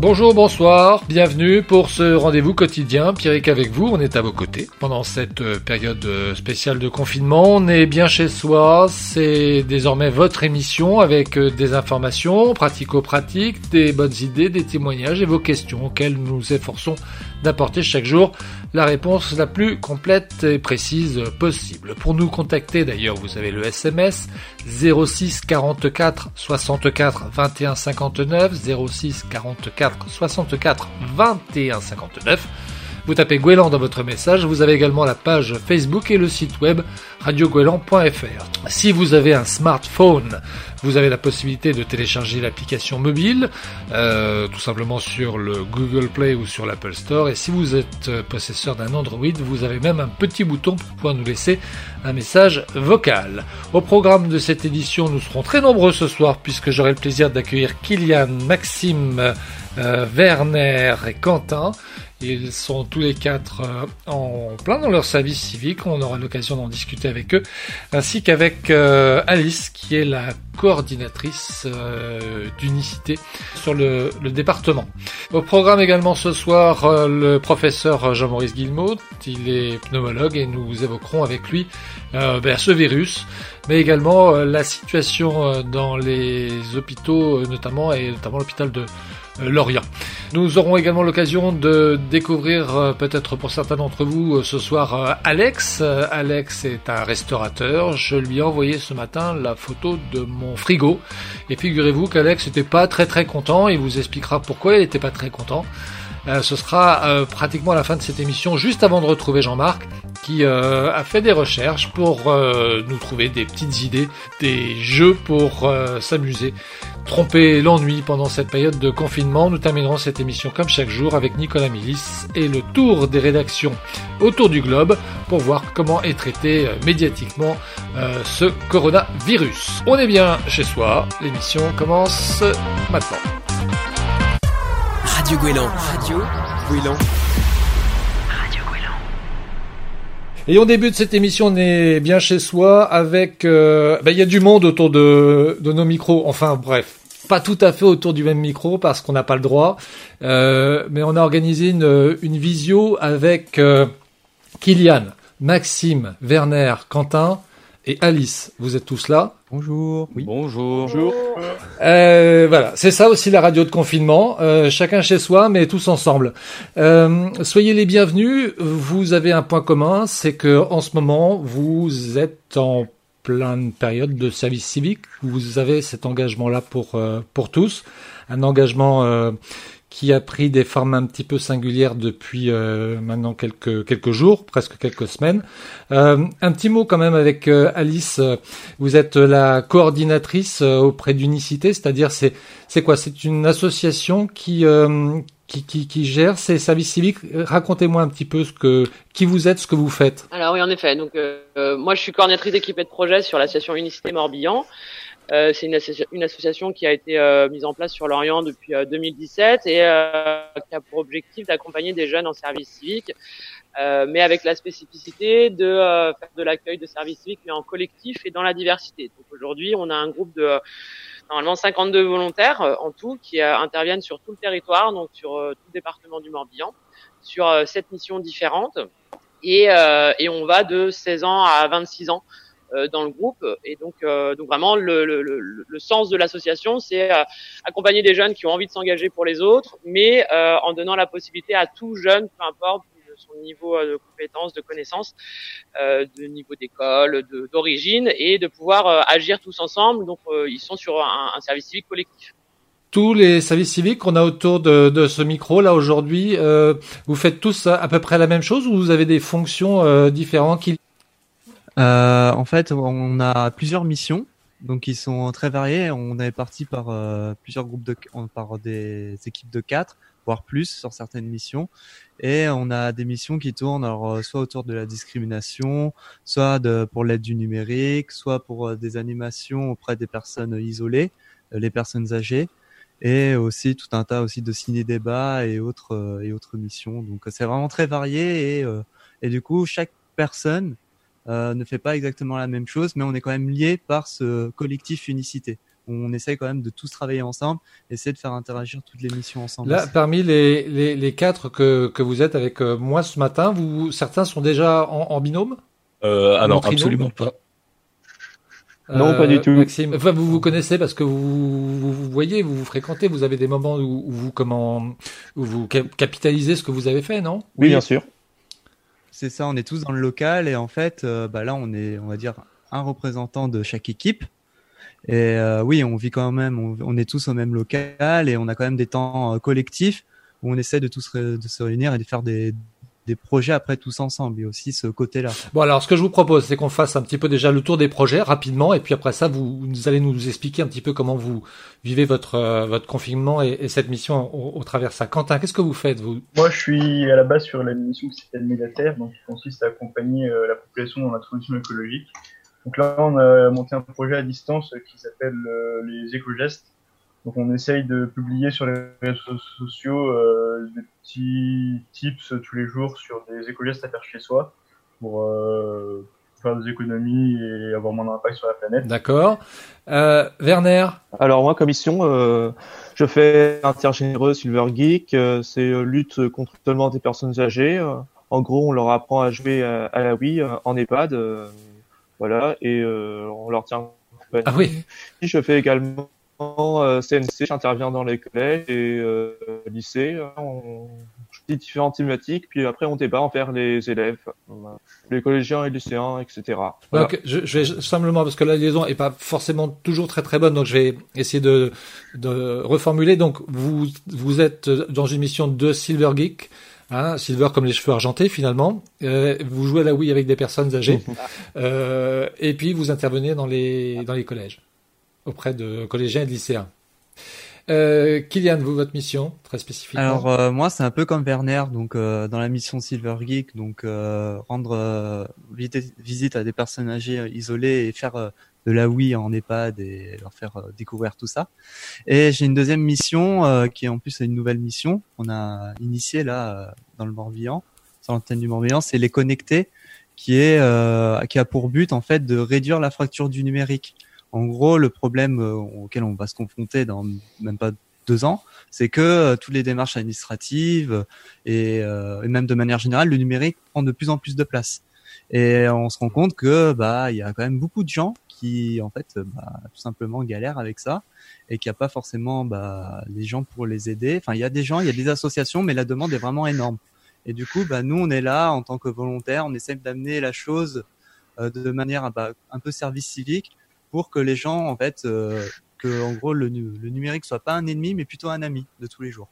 Bonjour, bonsoir, bienvenue pour ce rendez-vous quotidien. Pierrick avec vous, on est à vos côtés pendant cette euh, période euh, spéciale de confinement. On est bien chez soi, c'est désormais votre émission avec euh, des informations pratico-pratiques, des bonnes idées, des témoignages et vos questions auxquelles nous nous efforçons d'apporter chaque jour la réponse la plus complète et précise possible. Pour nous contacter d'ailleurs, vous avez le SMS 06 44 64 21 59 06 44 64 21 59 vous tapez Gouélan dans votre message. Vous avez également la page Facebook et le site web radiogouélan.fr. Si vous avez un smartphone, vous avez la possibilité de télécharger l'application mobile, euh, tout simplement sur le Google Play ou sur l'Apple Store. Et si vous êtes euh, possesseur d'un Android, vous avez même un petit bouton pour pouvoir nous laisser un message vocal. Au programme de cette édition, nous serons très nombreux ce soir puisque j'aurai le plaisir d'accueillir Kylian, Maxime, euh, Werner et Quentin. Ils sont tous les quatre euh, en plein dans leur service civique. On aura l'occasion d'en discuter avec eux, ainsi qu'avec euh, Alice, qui est la coordinatrice euh, d'unicité sur le, département. Au programme également ce soir, le professeur Jean-Maurice Guillemot. Il est pneumologue et nous évoquerons avec lui ben, ce virus, mais également la situation dans les hôpitaux, notamment et notamment l'hôpital de Lorient. Nous aurons également l'occasion de découvrir euh, peut-être pour certains d'entre vous euh, ce soir Alex. Alex est un restaurateur. Je lui ai envoyé ce matin la photo de mon frigo. Et figurez-vous qu'Alex n'était pas très très content. Il vous expliquera pourquoi il n'était pas très content. Ce sera pratiquement à la fin de cette émission, juste avant de retrouver Jean-Marc, qui a fait des recherches pour nous trouver des petites idées, des jeux pour s'amuser tromper l'ennui pendant cette période de confinement. Nous terminerons cette émission comme chaque jour avec Nicolas Milis et le tour des rédactions autour du globe pour voir comment est traité euh, médiatiquement euh, ce coronavirus. On est bien chez soi, l'émission commence maintenant. Radio Gouélan. Radio Gouélan. Radio Et on débute cette émission, on est bien chez soi avec... Euh, ben, il y a du monde autour de, de nos micros, enfin bref, pas tout à fait autour du même micro parce qu'on n'a pas le droit, euh, mais on a organisé une, une visio avec euh, Kylian, Maxime, Werner, Quentin et Alice. Vous êtes tous là Bonjour. Oui. Bonjour. Bonjour. Euh, voilà, c'est ça aussi la radio de confinement. Euh, chacun chez soi, mais tous ensemble. Euh, soyez les bienvenus. Vous avez un point commun, c'est que en ce moment vous êtes en plein période de service civique. Vous avez cet engagement-là pour euh, pour tous, un engagement euh, qui a pris des formes un petit peu singulières depuis euh, maintenant quelques quelques jours, presque quelques semaines. un petit mot quand même avec Alice. Vous êtes la coordinatrice auprès d'Unicité, c'est-à-dire c'est c'est quoi? C'est une association qui qui, qui, gère ces services civiques? Racontez-moi un petit peu ce que, qui vous êtes, ce que vous faites. Alors oui, en effet. Donc euh, moi, je suis coordinatrice d'équipe et de projet sur l'association Unicité Morbihan. Euh, c'est une, une, association qui a été euh, mise en place sur l'Orient depuis 2017 et qui a pour objectif d'accompagner des jeunes en service civique, mais avec la spécificité de faire de l'accueil de services civiques mais en collectif et dans la diversité. Donc aujourd'hui, on a un groupe de normalement 52 volontaires euh, en tout qui euh, interviennent sur tout le territoire, donc sur euh, tout le département du Morbihan, sur sept missions différentes. Et, et, on va de 16 ans à 26 ans dans le groupe. Et donc, donc vraiment, le, le, le, le sens de l'association, c'est accompagner des jeunes qui ont envie de s'engager pour les autres, mais en donnant la possibilité à tout jeune, peu importe son niveau euh, de compétences, de connaissances, euh, de niveau d'école, d'origine, et de pouvoir euh, agir tous ensemble. Donc, ils sont sur un, service civique collectif tous les services civiques qu'on a autour de, ce micro là aujourd'hui, vous faites tous à peu près la même chose ou vous avez des fonctions différentes qui... En fait, on a plusieurs missions, donc ils sont très variés. On est parti par plusieurs groupes de, par des équipes de quatre, voire plus sur certaines missions. Et on a des missions qui tournent alors, euh, soit autour de la discrimination, soit pour l'aide du numérique, soit pour euh, des animations auprès des personnes isolées, euh, les personnes âgées, et aussi tout un tas aussi de ciné-débats et autres et autres missions. Donc c'est vraiment très varié et, et du coup chaque personne ne fait pas exactement la même chose, mais on est quand même lié par ce collectif unicité. on essaye quand même de tous travailler ensemble, essayer de faire interagir toutes les missions ensemble. Là, parmi les, les, les quatre que, que vous êtes avec euh, moi ce matin, vous, certains sont déjà en, en binôme? Euh, ah En non, trinôme? absolument pas. Non, pas du tout. Maxime, enfin, vous vous connaissez parce que vous, vous, vous voyez, vous vous fréquentez, vous avez des moments où, où vous comment, où vous cap- capitalisez ce que vous avez fait, non? Oui, bien sûr. C'est ça, on est tous dans le local et en fait, euh, bah là, on est, on va dire, un représentant de chaque équipe. Et euh, oui, on vit quand même, on, est tous au même local et on a quand même des temps euh, collectifs où on essaie de tous se réunir et de faire des, des projets après tous ensemble. Il y a aussi ce côté-là. Bon, alors, ce que je vous propose, c'est qu'on fasse un petit peu déjà le tour des projets rapidement, et puis après ça, vous, vous allez nous expliquer un petit peu comment vous vivez votre euh, votre confinement et, et cette mission au, au travers de ça. Quentin, qu'est-ce que vous faites vous? Moi, je suis à la base sur la mission qui s'appelle Mégaterre, donc qui consiste à accompagner euh, la population dans la transition écologique. Donc là, on a monté un projet à distance qui s'appelle euh, les éco-gestes. Donc on essaye de publier sur les réseaux sociaux euh, des petits tips tous les jours sur des éco-gestes à faire chez soi pour euh, faire des économies et avoir moins d'impact sur la planète. D'accord. Euh, Werner, Alors moi, comme mission, euh, je fais Intergénéreux Silver Geek. euh, c'est euh, lutte contre seulement des personnes âgées. euh. en gros, on leur apprend à jouer à, à la Wii euh, en EHPAD. euh, voilà, et euh, on leur tient compagnie. ah oui, Je fais également CNC, j'interviens dans les collèges et euh, lycées. hein, On je dis différentes thématiques, puis après on débat envers les élèves, euh, les collégiens et lycéens, etc. Voilà. Donc, je, je vais simplement parce que la liaison est pas forcément toujours très très bonne, donc je vais essayer de, de reformuler. Donc, vous vous êtes dans une mission de Silver Geek, hein, Silver comme les cheveux argentés finalement. Euh, vous jouez à la Wii avec des personnes âgées, euh, et puis vous intervenez dans les dans les collèges auprès de collégiens et de lycéens. Euh, Kylian, vous votre mission très spécifiquement. Alors euh, moi, c'est un peu comme Werner, donc euh, dans la mission Silver Geek, donc euh, rendre visite, à des personnes âgées isolées et faire de la Wii en EHPAD et leur faire découvrir tout ça. Et j'ai une deuxième mission qui est en plus une nouvelle mission qu'on a initiée là dans le Morbihan, sur l'antenne du Morbihan, c'est les connecter, qui est qui a pour but en fait de réduire la fracture du numérique. En gros, le problème euh, auquel on va se confronter dans même pas deux ans, c'est que euh, toutes les démarches administratives euh, et, euh, et même de manière générale, le numérique prend de plus en plus de place. Et on se rend compte que bah il y a quand même beaucoup de gens qui en fait bah, tout simplement galèrent avec ça et qu'il n'y a pas forcément bah, les gens pour les aider. Enfin, il y a des gens, il y a des associations, mais la demande est vraiment énorme. Et du coup, bah, nous, on est là en tant que volontaires, on essaie d'amener la chose euh, de manière bah, un peu service civique pour que les gens, en fait, euh, que en gros le, nu- le numérique soit pas un ennemi, mais plutôt un ami de tous les jours.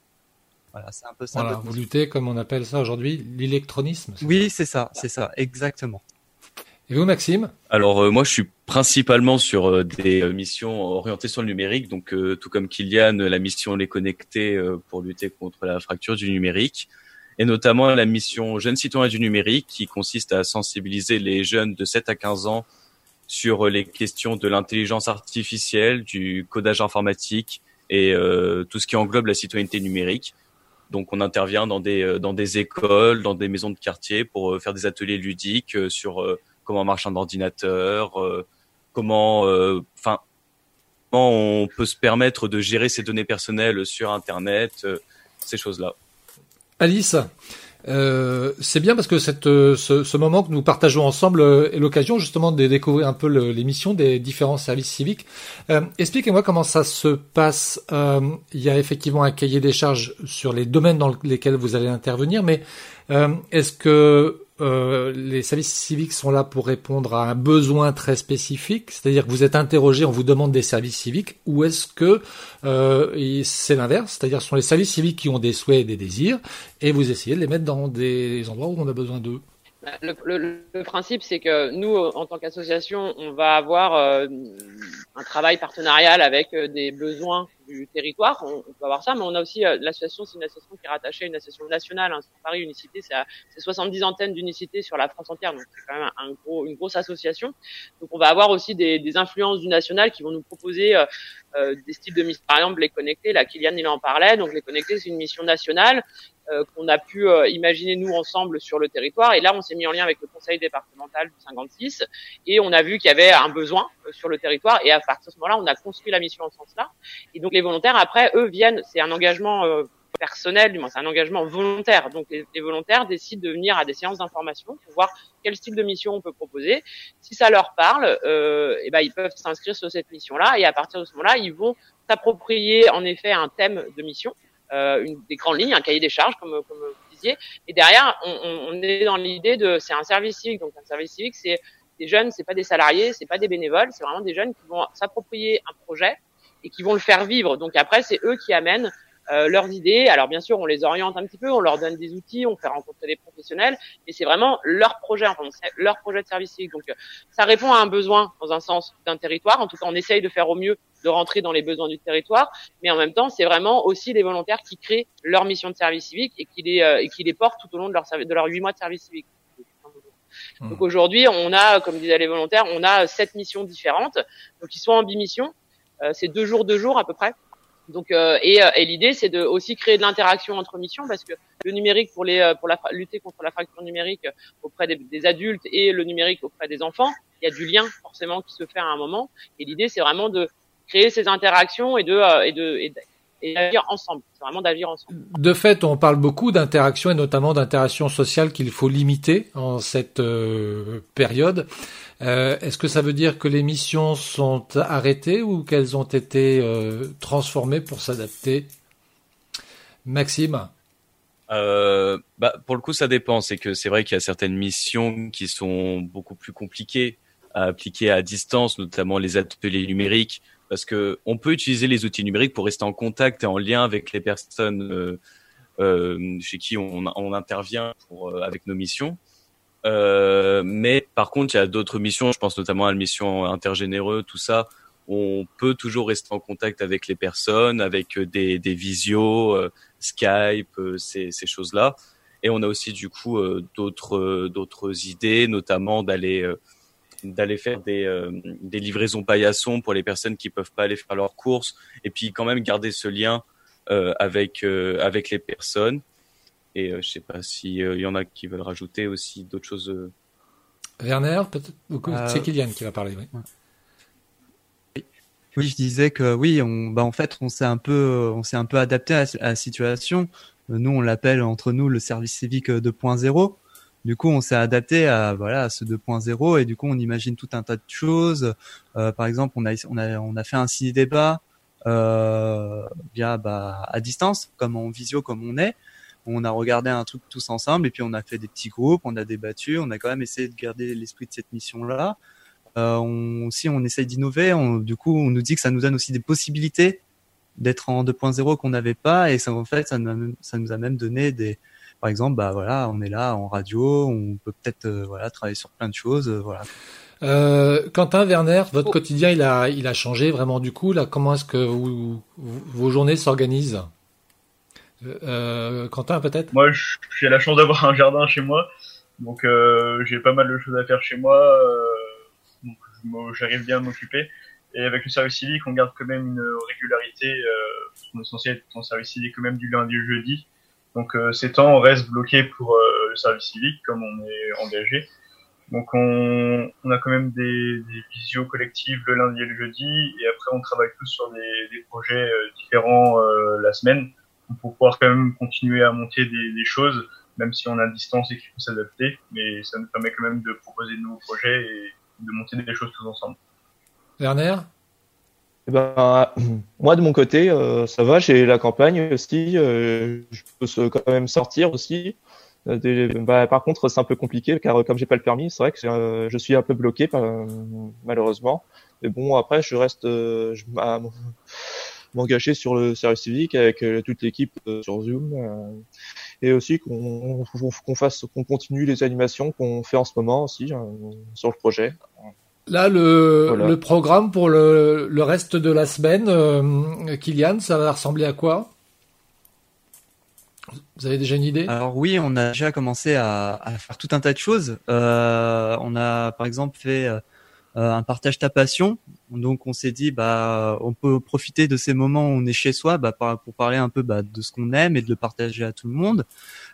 Voilà, c'est un peu ça. voilà, vous luttez comme on appelle ça aujourd'hui l'électronisme. Oui, c'est ça, c'est ça, exactement. Et vous, Maxime? Alors euh, moi, je suis principalement sur euh, des euh, missions orientées sur le numérique, donc euh, tout comme Kylian, la mission Les Connecter euh, pour lutter contre la fracture du numérique, et notamment la mission Jeunes citoyens du numérique, qui consiste à sensibiliser les jeunes de 7 à 15 ans sur euh, les questions de l'intelligence artificielle, du codage informatique et euh, tout ce qui englobe la citoyenneté numérique. Donc on intervient dans des euh, dans des écoles, dans des maisons de quartier pour faire des ateliers ludiques sur comment marche un ordinateur, comment, enfin, comment on peut se permettre de gérer ses données personnelles sur Internet, ces choses-là. Alice, euh, c'est bien parce que cette, euh, ce, ce moment que nous partageons ensemble euh, est l'occasion justement de découvrir un peu missions des différents services civiques. Euh, Expliquez-moi comment ça se passe. Euh, il y a effectivement un cahier des charges sur les domaines dans lesquels vous allez intervenir, mais est-ce que euh, les services civiques sont là pour répondre à un besoin très spécifique, c'est-à-dire que vous êtes interrogé, on vous demande des services civiques, ou est-ce que euh, c'est l'inverse, c'est-à-dire ce sont les services civiques qui ont des souhaits et des désirs, et vous essayez de les mettre dans des endroits où on a besoin d'eux. Le, le- le principe, c'est que nous, en tant qu'association, on va avoir euh, un travail partenarial avec euh, des besoins du territoire. On, on peut avoir ça, mais on a aussi euh, l'association, c'est une association qui est rattachée à une association nationale. Hein, sur Paris Unicité, c'est à- c'est 70 antennes d'unicité sur la France entière, donc c'est quand même un gros, une grosse association. Donc on va avoir aussi des, des influences du national qui vont nous proposer euh, euh, des styles de mission. Par exemple, les connectés, là, Kylian il en parlait. Donc les connectés, c'est une mission nationale qu'on a pu euh, imaginer nous ensemble sur le territoire. Et là, on s'est mis en lien avec le conseil départemental du 56 et on a vu qu'il y avait un besoin euh, sur le territoire. Et à partir de ce moment-là, on a construit la mission en ce sens-là. Et donc les volontaires, après, eux viennent. C'est un engagement personnel, du moins c'est un engagement volontaire. Donc les, les, volontaires décident de venir à des séances d'information pour voir quel style de mission on peut proposer. Si ça leur parle, euh, et ben ils peuvent s'inscrire sur cette mission-là et à partir de ce moment-là, ils vont s'approprier en effet un thème de mission, euh, une, des grandes lignes, un cahier des charges comme, comme vous disiez. Et derrière, on, on est dans l'idée de, c'est un service civique. Donc un service civique, c'est des jeunes, c'est pas des salariés, c'est pas des bénévoles, c'est vraiment des jeunes qui vont s'approprier un projet et qui vont le faire vivre. Donc après, c'est eux qui amènent euh, leurs idées. Alors bien sûr, on les oriente un petit peu, on leur donne des outils, on fait rencontrer des professionnels, et c'est vraiment leur projet, enfin, leur projet de service civique. Donc ça répond à un besoin dans un sens d'un territoire. En tout cas, on essaye de faire au mieux de rentrer dans les besoins du territoire, mais en même temps, c'est vraiment aussi les volontaires qui créent leur mission de service civique et qui les euh, et qui les portent tout au long de leur de leurs huit mois de service civique. Mmh. Donc aujourd'hui, on a, comme disaient les volontaires, on a sept missions différentes. Donc ils sont en bimission. Euh, c'est deux jours, deux jours à peu près. Donc euh, et, et l'idée c'est de aussi créer de l'interaction entre missions parce que le numérique pour les pour la lutter contre la fracture numérique auprès des, des, adultes et le numérique auprès des enfants, il y a du lien forcément qui se fait à un moment et l'idée c'est vraiment de créer ces interactions et de et de et, et d'agir ensemble. C'est vraiment d'agir ensemble. De fait, on parle beaucoup d'interaction et notamment d'interaction sociale qu'il faut limiter en cette euh, période. Euh, Est-ce que ça veut dire que les missions sont arrêtées ou qu'elles ont été euh, transformées pour s'adapter? Maxime? Euh, bah, Pour le coup, ça dépend. C'est que c'est vrai qu'il y a certaines missions qui sont beaucoup plus compliquées à appliquer à distance, notamment les ateliers numériques, parce que on peut utiliser les outils numériques pour rester en contact et en lien avec les personnes euh, euh, chez qui on, on intervient pour, euh, avec nos missions. Euh, mais par contre, il y a d'autres missions, je pense notamment à la mission intergénéreux, tout ça. On peut toujours rester en contact avec les personnes, avec des, des visios, euh, Skype, euh, ces, ces choses-là. Et on a aussi du coup d'autres d'autres idées, notamment d'aller d'aller faire des, euh, des livraisons paillasson pour les personnes qui peuvent pas aller faire leurs courses et puis quand même garder ce lien euh, avec euh, avec les personnes et je sais pas s'il y en a qui veulent rajouter aussi d'autres choses Werner peut-être c'est Kylian qui va parler oui. Oui, je disais que oui, on, bah en fait, on s'est un peu, on s'est un peu adapté à, à la situation. Nous, on l'appelle entre nous le service civique 2.0. Du coup, on s'est adapté à voilà à ce 2.0 et du coup, on imagine tout un tas de choses. Euh, par exemple, on a on a on a fait un ciné débat euh, bah, à distance, comme en visio, comme on est. On a regardé un truc tous ensemble et puis on a fait des petits groupes, on a débattu, on a quand même essayé de garder l'esprit de cette mission-là. Euh, on, aussi, on essaye d'innover. Du coup, on nous dit que ça nous donne aussi des possibilités d'être en 2.0 qu'on n'avait pas et ça en fait ça nous, a, ça nous a même donné des par exemple, bah voilà, on est là en radio, on peut peut-être euh, voilà travailler sur plein de choses, euh, voilà. Euh, Quentin Werner, votre oh. quotidien il a il a changé vraiment du coup là. Comment est-ce que vous, vous, vos journées s'organisent? Euh, Quentin peut-être? Moi j'ai la chance d'avoir un jardin chez moi, donc euh, j'ai pas mal de choses à faire chez moi, euh, donc j'arrive bien à m'occuper. Et avec le service civique, on garde quand même une régularité. Euh, on est censé être en service civique quand même du lundi au jeudi. Donc euh, ces temps on reste bloqués pour euh, le service civique comme on est engagé. Donc on, a quand même des, des visios collectives le lundi et le jeudi et après on travaille tous sur des, projets euh, différents la semaine pour pouvoir quand même continuer à monter des, choses même si on a distance et qu'il faut s'adapter mais ça nous permet quand même de proposer de nouveaux projets et de monter des choses tous ensemble. Werner? Eh ben, moi de mon côté, euh, ça va. J'ai la campagne aussi. Euh, je peux quand même sortir aussi. Euh, bah, par contre, c'est un peu compliqué car comme j'ai pas le permis, c'est vrai que euh, je suis un peu bloqué malheureusement. Mais bon, après, je reste je, m'engager sur le service civique avec toute l'équipe sur Zoom et aussi qu'on qu'on fasse qu'on continue les animations qu'on fait en ce moment aussi sur le projet. Là, le, voilà. le programme pour le, le, reste de la semaine, euh, Kylian, ça va ressembler à quoi? Vous avez déjà une idée? Alors oui, on a déjà commencé à, à, faire tout un tas de choses. Euh, on a par exemple fait un partage ta passion. Donc on s'est dit bah on peut profiter de ces moments où on est chez soi bah, pour parler un peu bah, de ce qu'on aime et de le partager à tout le monde.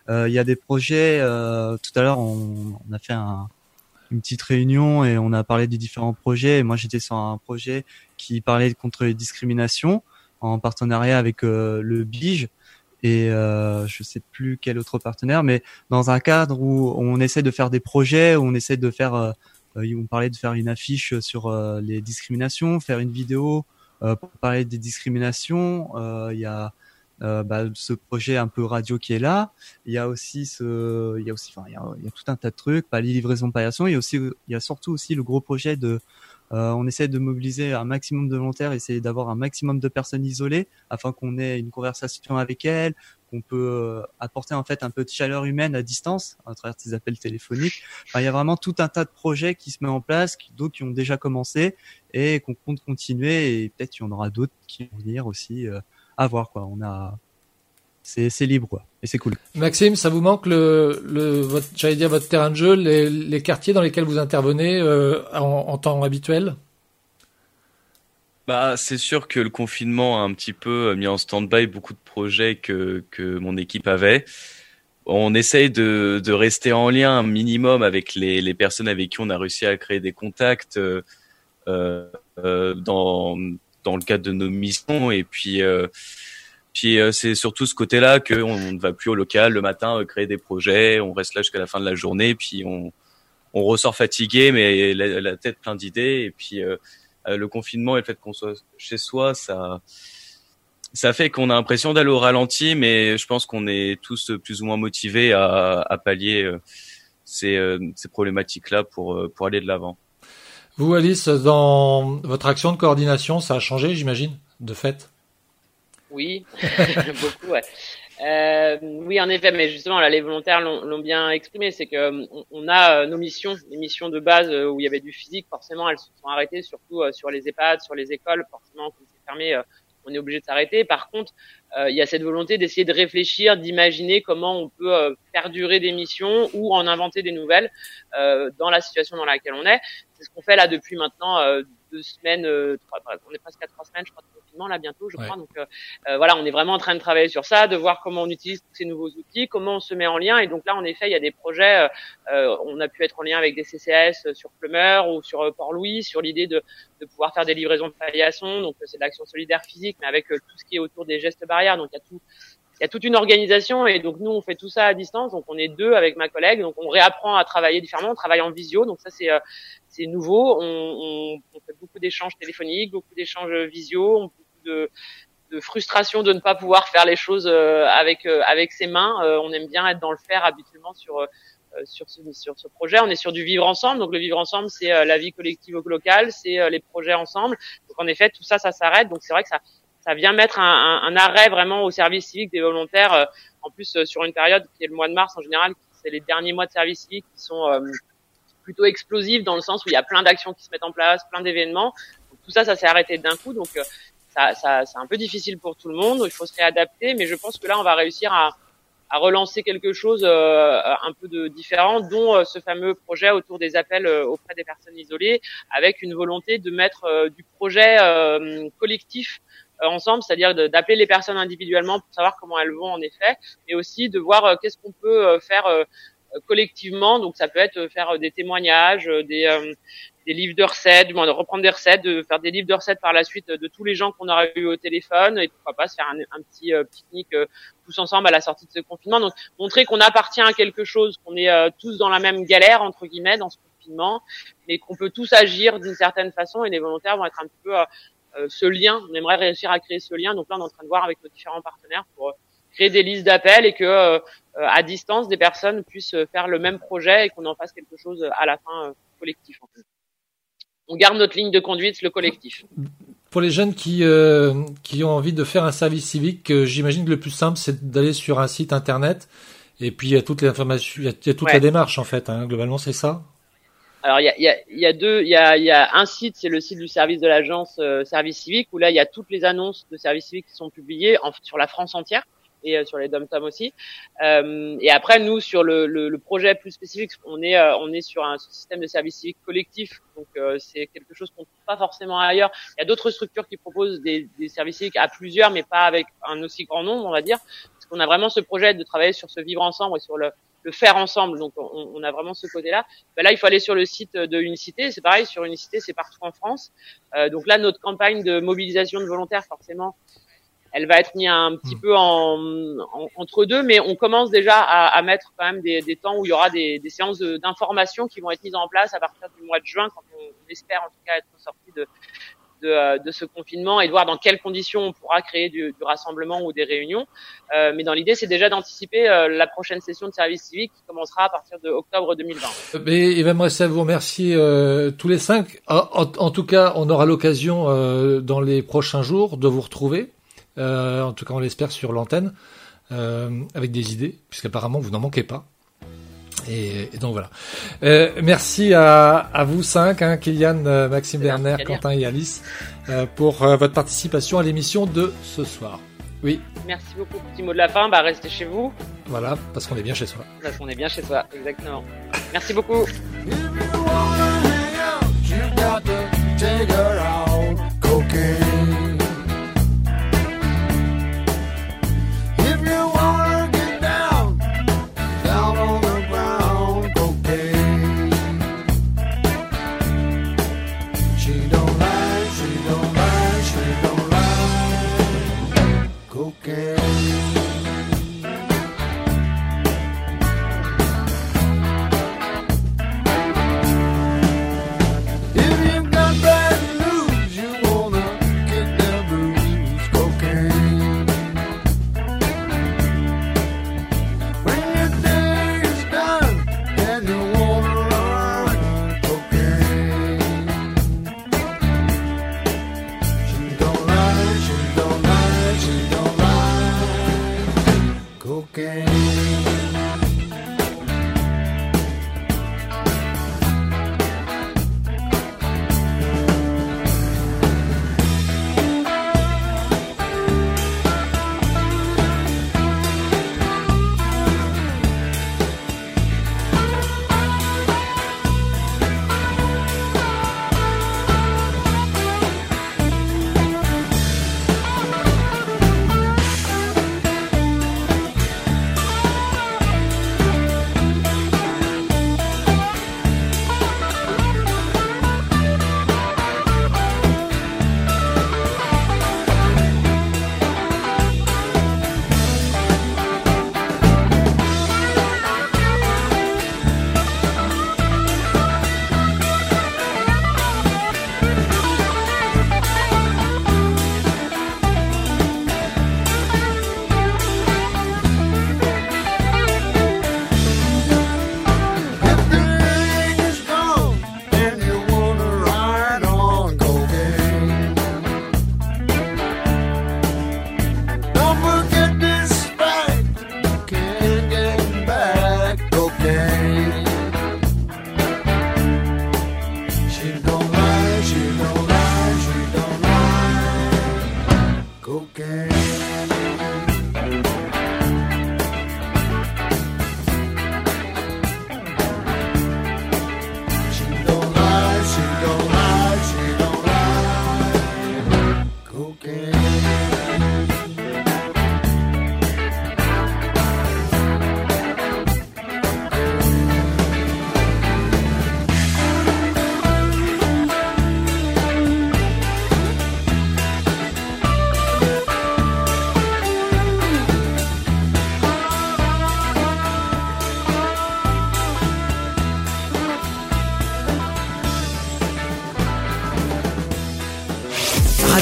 Il y a des projets. tout à l'heure on, on, a fait un, une petite réunion et on a parlé des différents projets. Et moi, j'étais sur un projet qui parlait contre les discriminations en partenariat avec euh, le Bige et euh, je sais plus quel autre partenaire, mais dans un cadre où on essaie de faire des projets, où on essaie de faire, euh, euh on parlait de faire une affiche sur euh, les discriminations, faire une vidéo pour parler des discriminations. Il y a euh, bah, ce projet un peu radio qui est là. Il y a aussi ce, il y a aussi, enfin, il y a, il tout un tas de trucs, pas les livraisons paillasson. Il y a aussi, il y a surtout aussi le gros projet de, euh, on essaie de mobiliser un maximum de volontaires, essayer d'avoir un maximum de personnes isolées afin qu'on ait une conversation avec elles, qu'on peut euh, apporter en fait un peu de chaleur humaine à distance à travers ces appels téléphoniques. Enfin, il y a vraiment tout un tas de projets qui se met en place, d'autres qui ont déjà commencé et qu'on compte continuer et peut-être qu'il y en aura d'autres qui vont venir aussi à voir quoi. On a c'est c'est libre quoi et c'est cool. Maxime, ça vous manque le le votre j'allais dire votre terrain de jeu, les, les quartiers dans lesquels vous intervenez euh, en, en, temps habituel? Bah c'est sûr que le confinement a un petit peu mis en stand-by beaucoup de projets que que mon équipe avait. On essaye de de rester en lien un minimum avec les les personnes avec qui on a réussi à créer des contacts euh, euh, dans dans le cadre de nos missions. Et puis euh, puis euh, c'est surtout ce côté-là qu'on ne va plus au local le matin euh, créer des projets, on reste là jusqu'à la fin de la journée, puis on, on ressort fatigué mais la, tête plein d'idées. Et puis le confinement et le fait qu'on soit chez soi, ça ça fait qu'on a l'impression d'aller au ralenti, mais je pense qu'on est tous plus ou moins motivés à, à pallier ces, ces problématiques-là pour pour aller de l'avant. Vous, Alice, dans votre action de coordination, ça a changé, j'imagine, de fait? Oui, beaucoup. Euh, oui, en effet, mais justement, là, les volontaires l'ont bien exprimé, c'est que on, a euh, nos missions, les missions de base euh, où il y avait du physique, forcément, elles se sont arrêtées, surtout euh, sur les EHPAD, sur les écoles, forcément, quand c'est fermé, on est obligé de s'arrêter. Par contre, euh, il y a cette volonté d'essayer de réfléchir, d'imaginer comment on peut euh, faire durer des missions ou en inventer des nouvelles euh, dans la situation dans laquelle on est. C'est ce qu'on fait là depuis maintenant deux semaines, trois, on est presque à trois semaines, je crois, de confinement là bientôt, je crois. Donc voilà, on est vraiment en train de travailler sur ça, de voir comment on utilise tous ces nouveaux outils, comment on se met en lien. Et donc là, en effet, il y a des projets. on a pu être en lien avec des CCS sur Plumeur ou sur Port-Louis, sur l'idée de, de, pouvoir faire des livraisons de palliation. Donc c'est de l'action solidaire physique, mais avec tout ce qui est autour des gestes barrières donc il y a tout, il y a toute une organisation et donc nous on fait tout ça à distance. Donc on est deux avec ma collègue, donc on réapprend à travailler différemment. On travaille en visio, donc ça c'est euh, c'est nouveau. On, on, fait beaucoup d'échanges téléphoniques, beaucoup d'échanges visio, beaucoup de de frustration de ne pas pouvoir faire les choses euh, avec euh, avec ses mains. on aime bien être dans le faire habituellement sur sur ce, sur ce projet. On est sur du vivre ensemble. Donc le vivre ensemble, c'est la vie collective locale, c'est les projets ensemble. Donc en effet, tout ça, ça s'arrête. Donc c'est vrai que ça, ça vient mettre un, un, arrêt vraiment au service civique des volontaires. Euh, en plus, euh, sur une période qui est le mois de mars en général, c'est les derniers mois de service civique qui sont euh, plutôt explosifs dans le sens où il y a plein d'actions qui se mettent en place, plein d'événements. Tout ça, ça s'est arrêté d'un coup. Donc ça, ça c'est un peu difficile pour tout le monde. Il faut se réadapter, mais je pense que là, on va réussir à, à relancer quelque chose euh, un peu de différent, dont ce fameux projet autour des appels auprès des personnes isolées, avec une volonté de mettre du projet collectif euh, ensemble, c'est-à-dire d'appeler les personnes individuellement pour savoir comment elles vont en effet, et aussi de voir euh, qu'est-ce qu'on peut euh, faire collectivement. Donc ça peut être faire des témoignages, des, des livres de recettes, de reprendre des recettes, de faire des livres de recettes par la suite de tous les gens qu'on aura eu au téléphone, et pourquoi pas se faire un, petit pique-nique tous ensemble à la sortie de ce confinement. Donc montrer qu'on appartient à quelque chose, qu'on est tous dans la même galère entre guillemets dans ce confinement, mais qu'on peut tous agir d'une certaine façon, et les volontaires vont être un petit peu euh, ce lien. On aimerait réussir à créer ce lien. Donc là, on est en train de voir avec nos différents partenaires pour euh, créer des listes d'appels et que euh, à distance, des personnes puissent faire le même projet et qu'on en fasse quelque chose à la fin collectif. En fait. On garde notre ligne de conduite, le collectif. Pour les jeunes qui qui ont envie de faire un service civique, j'imagine que le plus simple c'est d'aller sur un site internet et puis il y a toutes les informations, il y a, toute la démarche en fait. Hein, globalement, c'est ça? Alors il y a, y, a, y a, deux, il y a, y a un site, c'est le site du service de l'agence euh, Service Civique où là il y a toutes les annonces de service civique qui sont publiées en, sur la France entière. Et sur les dom aussi. et après, nous, sur le, le, le, projet plus spécifique, on est, on est sur un système de service civique collectif. Donc, c'est quelque chose qu'on ne trouve pas forcément ailleurs. Il y a d'autres structures qui proposent des, des services civiques à plusieurs, mais pas avec un aussi grand nombre, on va dire. Parce qu'on a vraiment ce projet de travailler sur ce vivre ensemble et sur le, le faire ensemble. Donc on, on a vraiment ce côté-là. Ben là, il faut aller sur le site de Unicité. C'est pareil, sur Unicité, c'est partout en France. Euh, donc là, notre campagne de mobilisation de volontaires, forcément, elle va être mise un petit hmm. peu en, entre deux, mais on commence déjà à, à mettre quand même des, des, temps où il y aura des, des séances d'information qui vont être mises en place à partir du mois de juin, quand on, on espère en tout cas être sorti de, euh, de, ce confinement et de voir dans quelles conditions on pourra créer du, rassemblement ou des réunions. Euh, mais dans l'idée, c'est déjà d'anticiper euh, la prochaine session de service civique qui commencera à partir de octobre 2020. Mais il va me rester à vous remercier tous les cinq. En, tout cas, on aura l'occasion dans les prochains jours de vous retrouver. En tout cas, on l'espère sur l'antenne avec des idées, puisqu'apparemment vous n'en manquez pas. Et, donc voilà. Euh, merci à, à, vous cinq, hein, Kylian, euh, Maxime Berner, Quentin et Alice, euh, pour euh, votre participation à l'émission de ce soir. Oui. Merci beaucoup. Petit mot de la fin, bah restez chez vous. Voilà, parce qu'on est bien chez soi. Parce qu'on est bien chez soi, exactement. Merci beaucoup.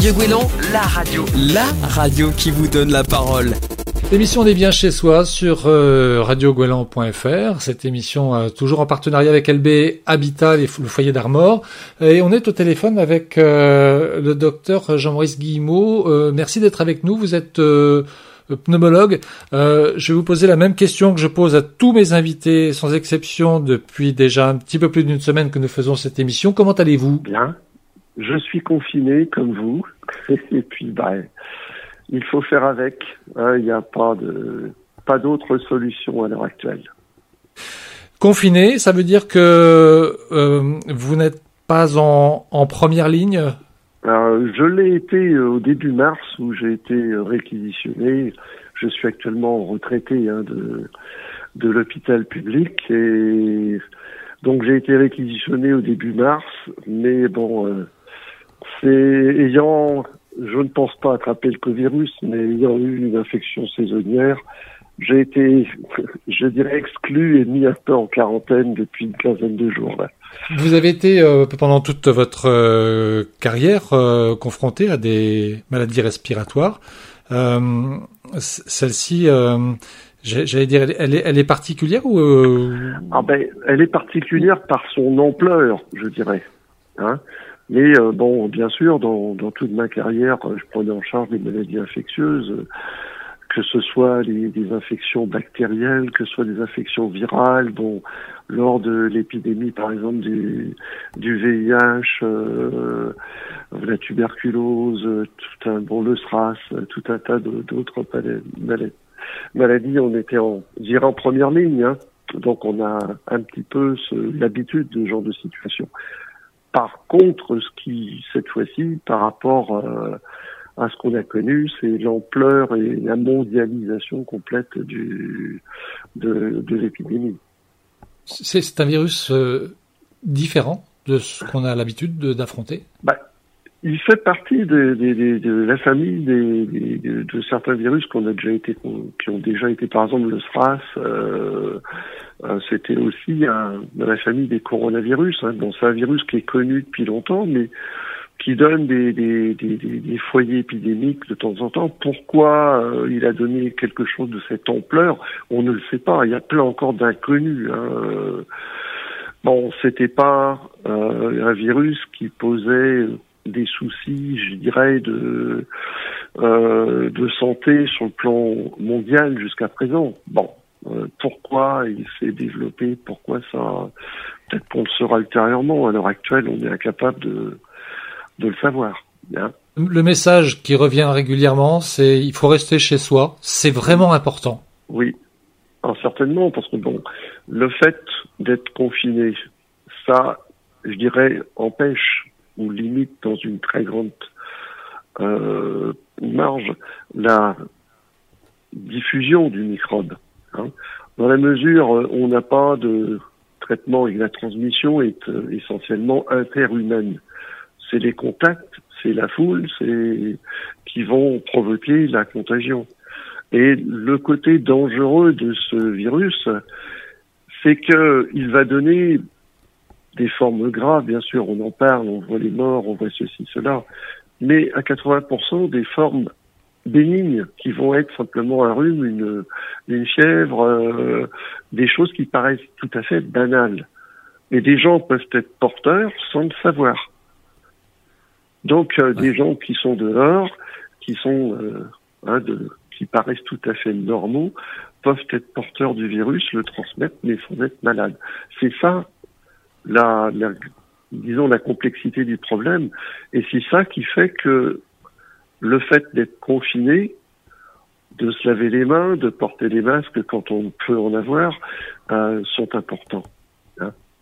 Radio Guélan, la radio. La radio qui vous donne la parole. L'émission est bien chez soi sur euh, Cette émission euh, toujours en partenariat avec LB Habitat, le foyer d'Armor. Et on est au téléphone avec euh, le docteur Jean-Maurice Guillemot. Euh, merci d'être avec nous. Vous êtes pneumologue. je vais vous poser la même question que je pose à tous mes invités, sans exception, depuis déjà un petit peu plus d'une semaine que nous faisons cette émission. Comment allez-vous? Bien je suis confiné comme vous. Et puis, bah, il faut faire avec. Hein, il n'y a pas de pas d'autre solution à l'heure actuelle. Confiné, ça veut dire que euh, vous n'êtes pas en, en première ligne? Je l'ai été au début mars où j'ai été réquisitionné. Je suis actuellement retraité hein, de, de l'hôpital public et donc j'ai été réquisitionné au début mars, mais bon, euh, c'est ayant, je ne pense pas attraper le covirus, mais ayant eu une infection saisonnière, j'ai été, je dirais, exclu et mis un peu en quarantaine depuis une quinzaine de jours. Vous avez été euh, pendant toute votre euh, carrière euh, confronté à des maladies respiratoires. Celle-ci, j'allais dire, elle est, elle est particulière ou ah ben, elle est particulière par son ampleur, je dirais. Hein mais bon, bien sûr, dans, dans toute ma carrière, je prenais en charge des maladies infectieuses que ce soit les, des infections bactérielles, que ce soit des infections virales, bon, lors de l'épidémie par exemple du, du VIH, euh, la tuberculose, tout un bon le SRAS, tout un tas d'autres maladies, on était en, dirais en première ligne, hein. donc on a un petit peu l'habitude de ce genre de situation. Par contre, ce qui cette fois-ci, par rapport euh, à ce qu'on a connu, c'est l'ampleur et la mondialisation complète du, de, de l'épidémie. C'est un virus euh, différent de ce qu'on a l'habitude d'affronter? Bah, Il fait partie de, de, de la famille de, certains virus qu'on a déjà été, qui ont déjà été, par exemple, le SRAS. Euh, euh, C'était aussi un, dans la famille des coronavirus. Hein. Bon, c'est un virus qui est connu depuis longtemps, mais qui donne des, des, des, des, foyers épidémiques de temps en temps. Pourquoi euh, il a donné quelque chose de cette ampleur? On ne le sait pas. Il y a plein encore d'inconnus. Hein. Bon, c'était pas euh, un virus qui posait des soucis, je dirais, de euh, de santé sur le plan mondial jusqu'à présent. Bon, euh, pourquoi il s'est développé, pourquoi ça, peut-être qu'on le saura ultérieurement. À l'heure actuelle, on est incapable de de le savoir. Hein. Le message qui revient régulièrement, c'est il faut rester chez soi. C'est vraiment important. Oui, certainement, parce que bon, le fait d'être confiné, ça, je dirais, empêche ou limite dans une très grande euh, marge la diffusion du microbe. Hein. Dans la mesure où on n'a pas de traitement et la transmission est euh, essentiellement interhumaine c'est les contacts, c'est la foule, c'est qui vont provoquer la contagion. Et le côté dangereux de ce virus, c'est que il va donner des formes graves, bien sûr, on en parle, on voit les morts, on voit ceci, cela, mais à 80% des formes bénignes qui vont être simplement un rhume, une, une fièvre, euh, des choses qui paraissent tout à fait banales. Et des gens peuvent être porteurs sans le savoir. Donc euh, des gens qui sont dehors, qui sont euh, hein, de, qui paraissent tout à fait normaux, peuvent être porteurs du virus, le transmettre, mais sans être malades. C'est ça la, la, disons la complexité du problème, et c'est ça qui fait que le fait d'être confiné, de se laver les mains, de porter des masques quand on peut en avoir, euh, sont importants.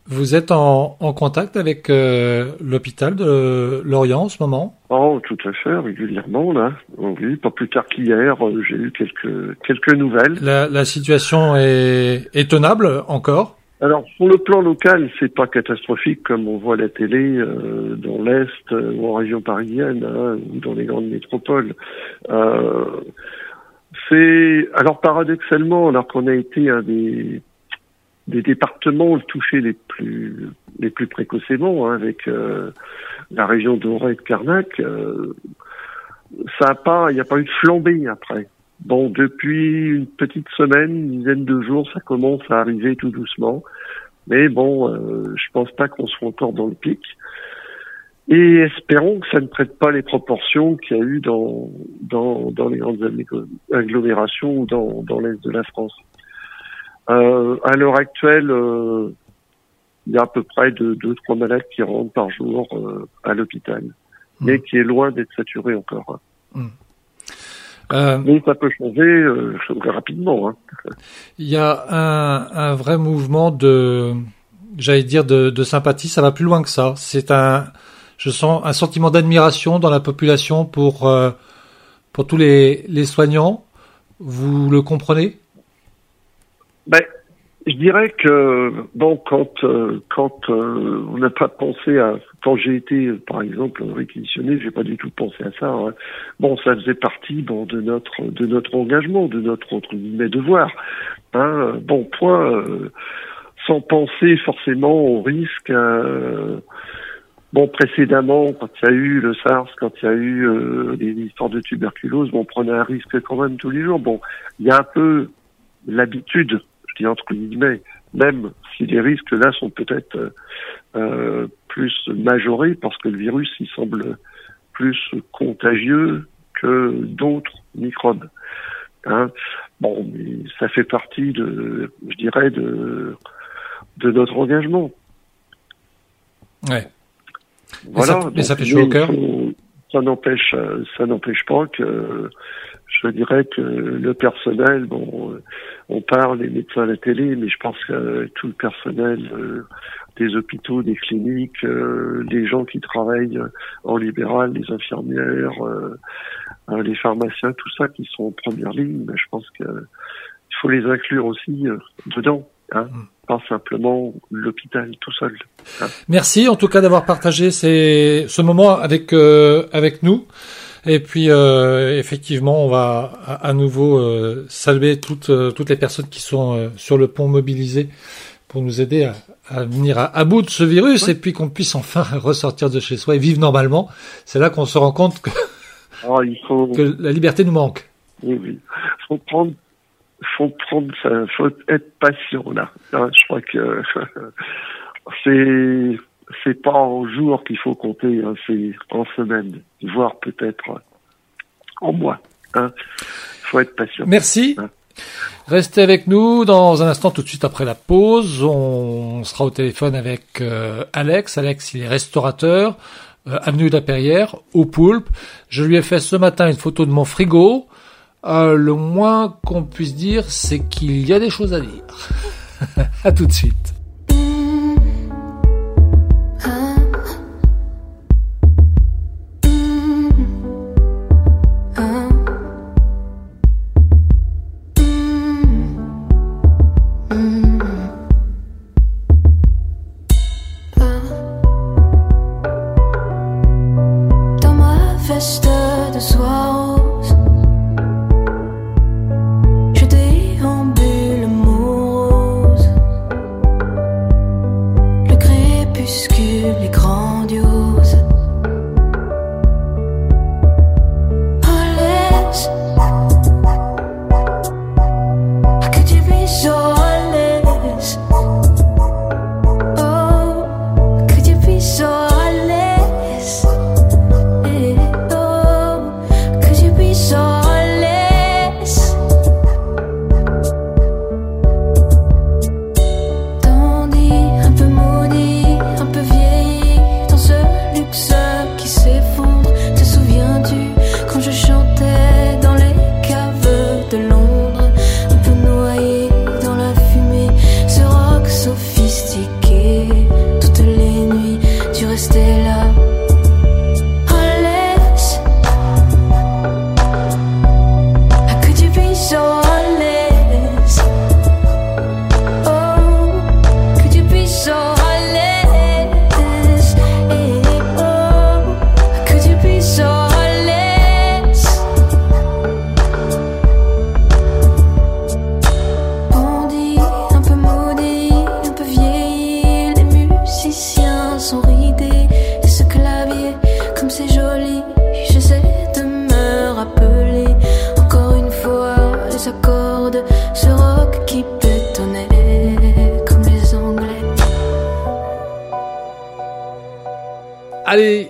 Vous êtes en, en contact avec euh, l'hôpital de Lorient en ce moment? Oh, tout à fait, régulièrement là. Oui, pas plus tard qu'hier, euh, j'ai eu quelques quelques nouvelles. La, la situation est, étonnable encore? Alors sur le plan local, c'est pas catastrophique comme on voit la télé euh, dans l'est ou en région parisienne hein, ou dans les grandes métropoles. Euh, c'est alors paradoxalement, alors qu'on a été un des des départements touchés les plus les plus précocement hein, avec euh, la région d'Auray et de Carnac, euh, ça a pas, il n'y a pas eu de flambée après. Bon, depuis une petite semaine, une dizaine de jours, ça commence à arriver tout doucement. Mais bon, euh, je pense pas qu'on soit encore dans le pic. Et espérons que ça ne prête pas les proportions qu'il y a eu dans, dans, dans les grandes agglomérations ou dans, dans l'Est de la France. Euh, à l'heure actuelle, euh, il y a à peu près de 2-3 malades qui rentrent par jour euh, à l'hôpital, mmh. mais qui est loin d'être saturé encore. Mmh. Euh, Mais ça peut changer euh, rapidement. Hein. Il y a un, un vrai mouvement de, j'allais dire de, de, sympathie. Ça va plus loin que ça. C'est un, je sens un sentiment d'admiration dans la population pour euh, pour tous les, les soignants. Vous le comprenez? Ben, je dirais que bon, quand euh, quand euh, on n'a pas pensé à quand j'ai été par exemple réquisitionné, j'ai pas du tout pensé à ça. Hein. Bon, ça faisait partie bon de notre de notre engagement, de notre entre guillemets devoir. Hein. Bon, point euh, sans penser forcément au risque. Bon, précédemment, quand il y a eu le SARS, quand il y a eu les histoires de tuberculose, bon, on prenait un risque quand même tous les jours. Bon, il y a un peu l'habitude entre guillemets, même si les risques là sont peut-être euh, euh, plus majorés parce que le virus il semble plus contagieux que d'autres microbes. Hein. Bon, mais ça fait partie de, je dirais, de de notre engagement. Ouais. Voilà. Mais ça, fait chaud au cœur. Ça n'empêche, ça n'empêche pas que je dirais que le personnel, bon, euh, on parle des médecins à la télé, mais je pense que tout le personnel euh, des hôpitaux, des cliniques, euh, les gens qui travaillent en libéral, les infirmières, les pharmaciens, tout ça qui sont en première ligne, ben, je pense que il faut les inclure aussi dedans. Hein, mm. pas simplement l'hôpital tout seul. Hein. Merci en tout cas d'avoir partagé ces, ce moment avec avec nous. Et puis euh, effectivement, on va à, nouveau euh, saluer toutes euh, toutes les personnes qui sont euh, sur le pont mobilisées pour nous aider à, à venir à, bout de ce virus et puis qu'on puisse enfin ressortir de chez soi et vivre normalement. C'est là qu'on se rend compte que, ah, il faut... que la liberté nous manque. Oui, oui. Faut prendre, faut prendre, ça, faut être patient là. Je crois que c'est c'est pas en jours qu'il faut compter, hein, c'est en semaines, voire peut-être en mois. Hein. faut être patient. Merci. Hein. Restez avec nous dans un instant, tout de suite après la pause. On sera au téléphone avec euh, Alex. Alex, il est restaurateur, euh, avenue de la Perrière, au Poulpe. Je lui ai fait ce matin une photo de mon frigo. Euh, le moins qu'on puisse dire, c'est qu'il y a des choses à dire. à tout de suite.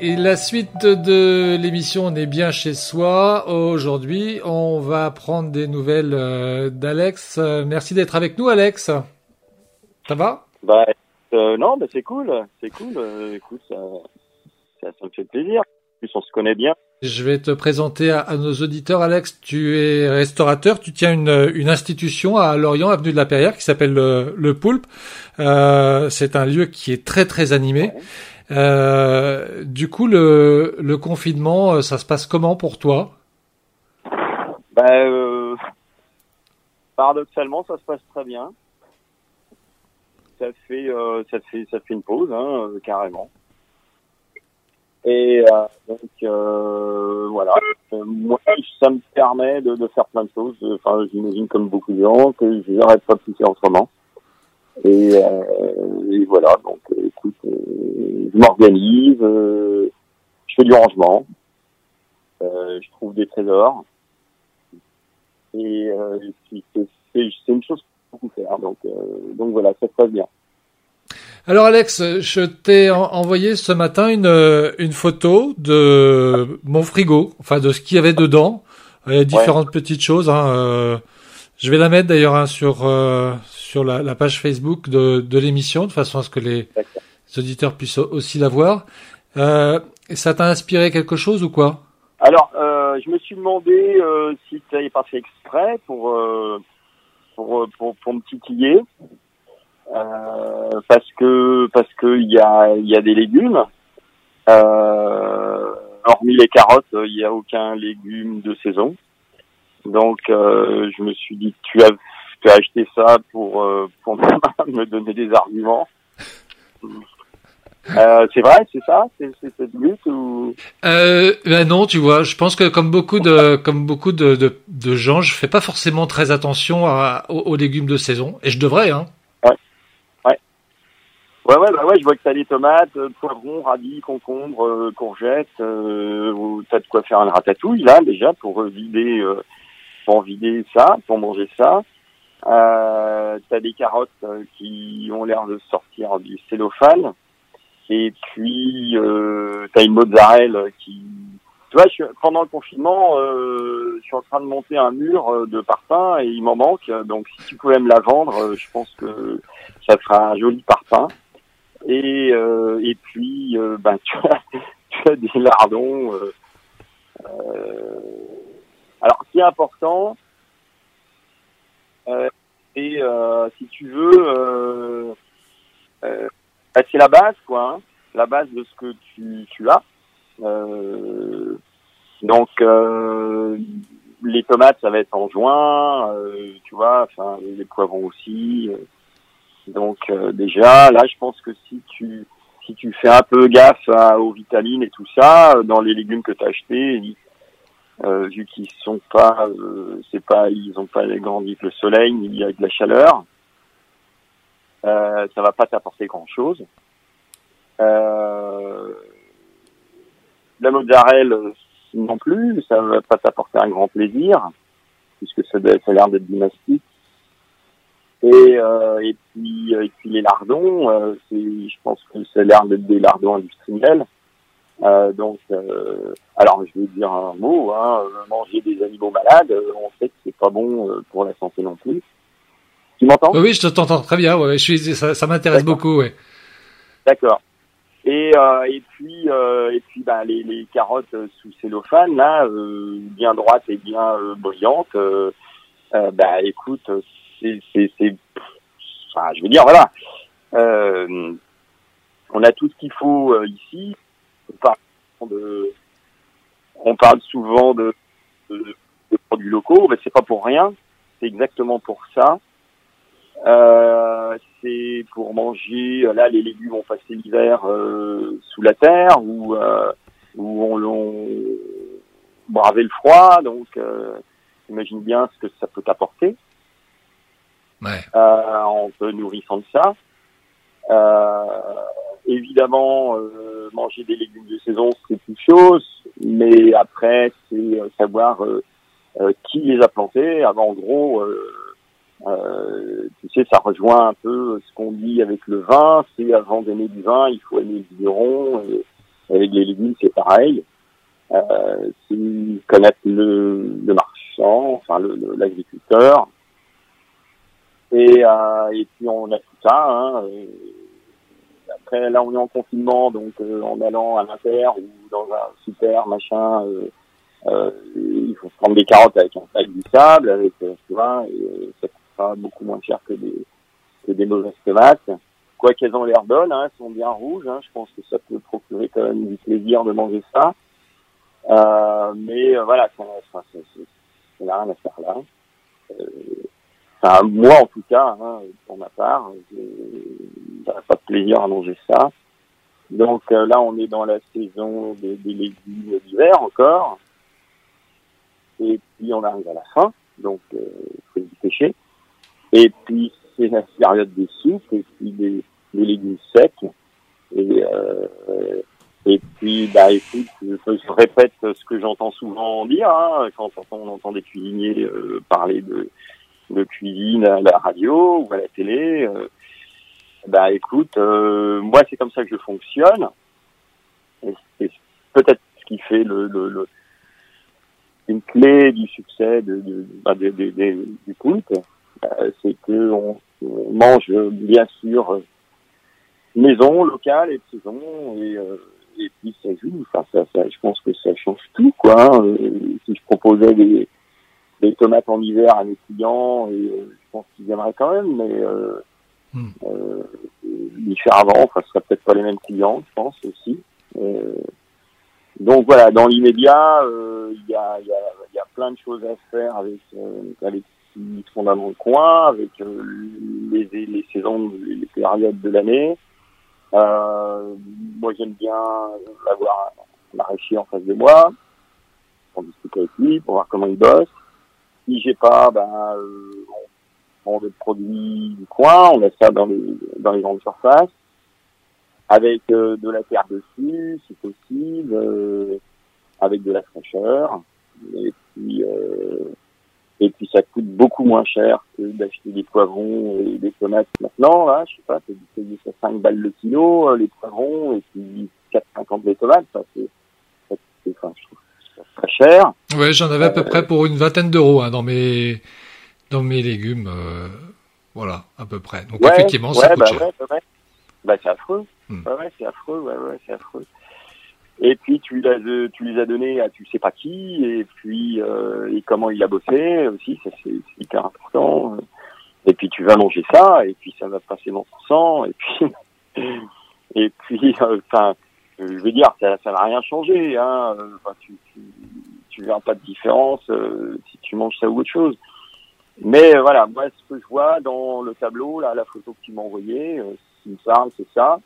La suite de l'émission, on est bien chez soi. Aujourd'hui, on va prendre des nouvelles euh, d'Alex. Euh, merci d'être avec nous, Alex. Ça va? Bah euh, non, bah c'est cool, c'est cool. écoute, ça, ça, me fait plaisir. En plus, on se connaît bien. Je vais te présenter à, nos auditeurs. Alex, tu es restaurateur, tu tiens une, une institution à Lorient, avenue de la Perrière, qui s'appelle le, le, Poulpe. Euh, c'est un lieu qui est très très animé. Euh, du coup, le, le confinement, euh, ça se passe comment pour toi? Ben, euh, Paradoxalement, ça se passe très bien. Ça fait, euh, ça fait, ça fait une pause, hein, carrément. Et donc voilà, moi ça me permet de, faire plein de choses. Enfin, j'imagine comme beaucoup de gens que je n'arrête pas de pousser autrement. Et, euh, et, voilà, donc écoute, je m'organise, je fais du rangement, je trouve des trésors. Et, c'est une chose que je beaucoup faire. Donc, donc voilà, ça se passe bien. Alors Alex, je t'ai envoyé ce matin une, euh, une photo de mon frigo, enfin de ce qu'il y avait dedans, Il y a différentes petites choses. Hein, euh, je vais la mettre d'ailleurs hein, sur euh, sur la, la, page Facebook de, de l'émission, de façon à ce que les, auditeurs puissent aussi la voir. Euh, ça t'a inspiré quelque chose ou quoi? Alors, je me suis demandé si tu n'avais pas fait exprès pour, pour, pour, pour me titiller. Euh, parce que parce que il y a il y a des légumes. Euh, hormis les carottes, il n'y a aucun légume de saison. Donc euh, je me suis dit tu as tu as acheté ça pour euh, pour me donner des arguments. Euh, c'est vrai, c'est ça, c'est c'est but ou? Euh, ben non, tu vois, je pense que comme beaucoup de comme beaucoup de, de, de gens, je fais pas forcément très attention à, aux, aux, légumes de saison, et je devrais, hein. Ouais, ouais, bah ouais, je vois que t'as des tomates, poivrons, radis, concombres, courgettes. Euh, t'as de quoi faire un ratatouille là déjà pour vider, euh, pour vider ça, pour manger ça. Euh, t'as des carottes qui ont l'air de sortir du cellophane. Et puis euh, t'as une mozzarella qui. Tu vois, pendant le confinement, euh, je suis en train de monter un mur de parpaing et il m'en manque. Donc, si tu pouvais me la vendre, je pense que ça fera un joli parpaing. Et, euh, et puis, euh, ben, tu, as, tu as des lardons. Euh, euh, alors, ce qui est important, euh, et si tu veux, bah, c'est la base, quoi. Hein, la base de ce que tu, tu as. donc, les tomates, ça va être en juin, tu vois, enfin, les poivrons aussi. Donc euh, déjà, là, je pense que si tu si tu fais un peu gaffe aux vitamines et tout ça euh, dans les légumes que tu as achetés, euh, vu qu'ils sont pas, euh, c'est pas, ils ont pas grandi que le soleil, il y a de la chaleur, euh, ça va pas t'apporter grand chose. Euh, la mozzarella non plus, ça va pas t'apporter un grand plaisir, puisque ça, ça a l'air d'être dynastique. Et, euh, et puis euh, et puis les lardons, c'est, je pense que c'est l'air d'être des lardons industriels. Euh, donc, euh, alors je vais dire un mot, hein, manger des animaux malades, on sait que c'est pas bon pour la santé non plus. Tu m'entends? Oui, je t'entends très bien. Ouais, je suis, ça, ça m'intéresse beaucoup. Ouais. D'accord. Et, euh, et puis et puis bah, les, les carottes sous cellophane là, bien droites et bien brillantes. bah écoute, c'est, c'est, enfin, je veux dire, voilà, euh, on a tout ce qu'il faut euh, ici. On parle, de, on parle souvent de, de, de produits locaux, mais c'est pas pour rien. C'est exactement pour ça. Euh, c'est pour manger. Là, les légumes ont passé l'hiver euh, sous la terre, où euh, où on, on bravé le froid. Donc, imagine bien ce que ça peut apporter ouais. en te nourrissant de ça. Évidemment, euh, manger des légumes de saison, c'est une chose, mais après, c'est euh, savoir euh, euh, qui les a plantés. Avant, en gros, tu sais, ça rejoint un peu ce qu'on dit avec le vin. C'est avant d'aimer du vin, il faut aimer le vigneron. Et avec les légumes, c'est pareil. Euh, c'est connaître le, marchand, enfin l'agriculteur, et, et puis on a tout ça. Hein, après là on est en confinement, donc euh, en allant à l'inter ou dans un super machin, euh, euh, il faut prendre des carottes avec un sac du sable, avec tu vois, et ça coûtera beaucoup moins cher que des que des mauvaises tomates. Quoi qu'elles ont l'air bonnes, hein, elles sont bien rouges, hein, je pense que ça peut procurer quand même du plaisir de manger ça. Mais voilà, ça n'a rien à faire là. Enfin, moi en tout cas, hein, pour ma part, je pas de plaisir à manger ça. Donc euh, là, on est dans la saison des, légumes d'hiver encore. Et puis on arrive à la fin, donc euh, faut y pêcher. Et puis c'est la période des soupes et puis des, des légumes secs. Et, euh, et puis, bah écoute, je, je répète ce que j'entends souvent dire hein, quand on entend des cuisiniers euh, parler de de cuisine à la radio ou à la télé. euh, bah écoute, euh, moi c'est comme ça que je fonctionne. Et c'est peut-être ce qui fait une clé du succès de, bah, du culte, euh, c'est que on, mange bien sûr maison, locale et de saison et euh, et puis ça joue. Enfin, je pense que ça change tout quoi. hein. Si je proposais des des tomates en hiver à mes clients et euh, je pense qu'ils aimeraient quand même, mais euh, Hmm. euh, les faire avant, enfin, ce serait peut-être pas les mêmes clients, je pense aussi. Euh, donc voilà, dans l'immédiat, euh, il y, a, y, a, y a plein de choses à faire avec, euh, avec ce qui sont dans le coin, avec les, les saisons, les périodes de l'année. Euh, moi, j'aime bien avoir un maraîcher en face de moi, pour discuter avec lui, pour voir comment il bosse. Si j'ai pas, ben, euh, on prend des produits du coin, on met ça dans les, dans les grandes surfaces, avec euh, de la terre dessus, si possible, euh, avec de la fraîcheur. Et puis, euh, et puis ça coûte beaucoup moins cher que d'acheter des poivrons et des tomates maintenant. Là, je sais pas, c'est payer ça 5 balles le kilo, euh, les poivrons, et puis 4,50 les tomates. Ça, c'est, enfin, je trouve très cher. Ouais, j'en avais à peu près pour une vingtaine d'euros hein, dans mes dans mes légumes. euh, voilà, à peu près. Donc Ouais, effectivement, ouais, ça coûte bah, cher. ouais, bah. Bah, c'est affreux. Hmm. Ouais, c'est affreux, ouais, ouais, c'est affreux. Et puis tu les as, tu les as donnés à tu sais pas qui, et puis euh, et comment il a bossé aussi, ça c'est hyper important. Et puis tu vas manger ça, et puis ça va passer dans ton sang, et puis et puis enfin, euh, je veux dire, ça ça va rien changer, hein. Enfin, tu, tu tu verras pas de différence euh, si tu manges ça ou autre chose. Mais euh, voilà, moi ce que je vois dans le tableau, là, la photo que tu m'as envoyée, euh, ce qui me parle, c'est ça.